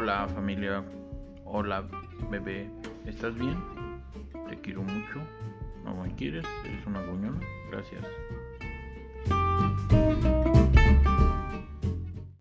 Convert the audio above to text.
Hola familia, hola bebé, ¿estás bien? Te quiero mucho. No me quieres, eres una goñona. Gracias.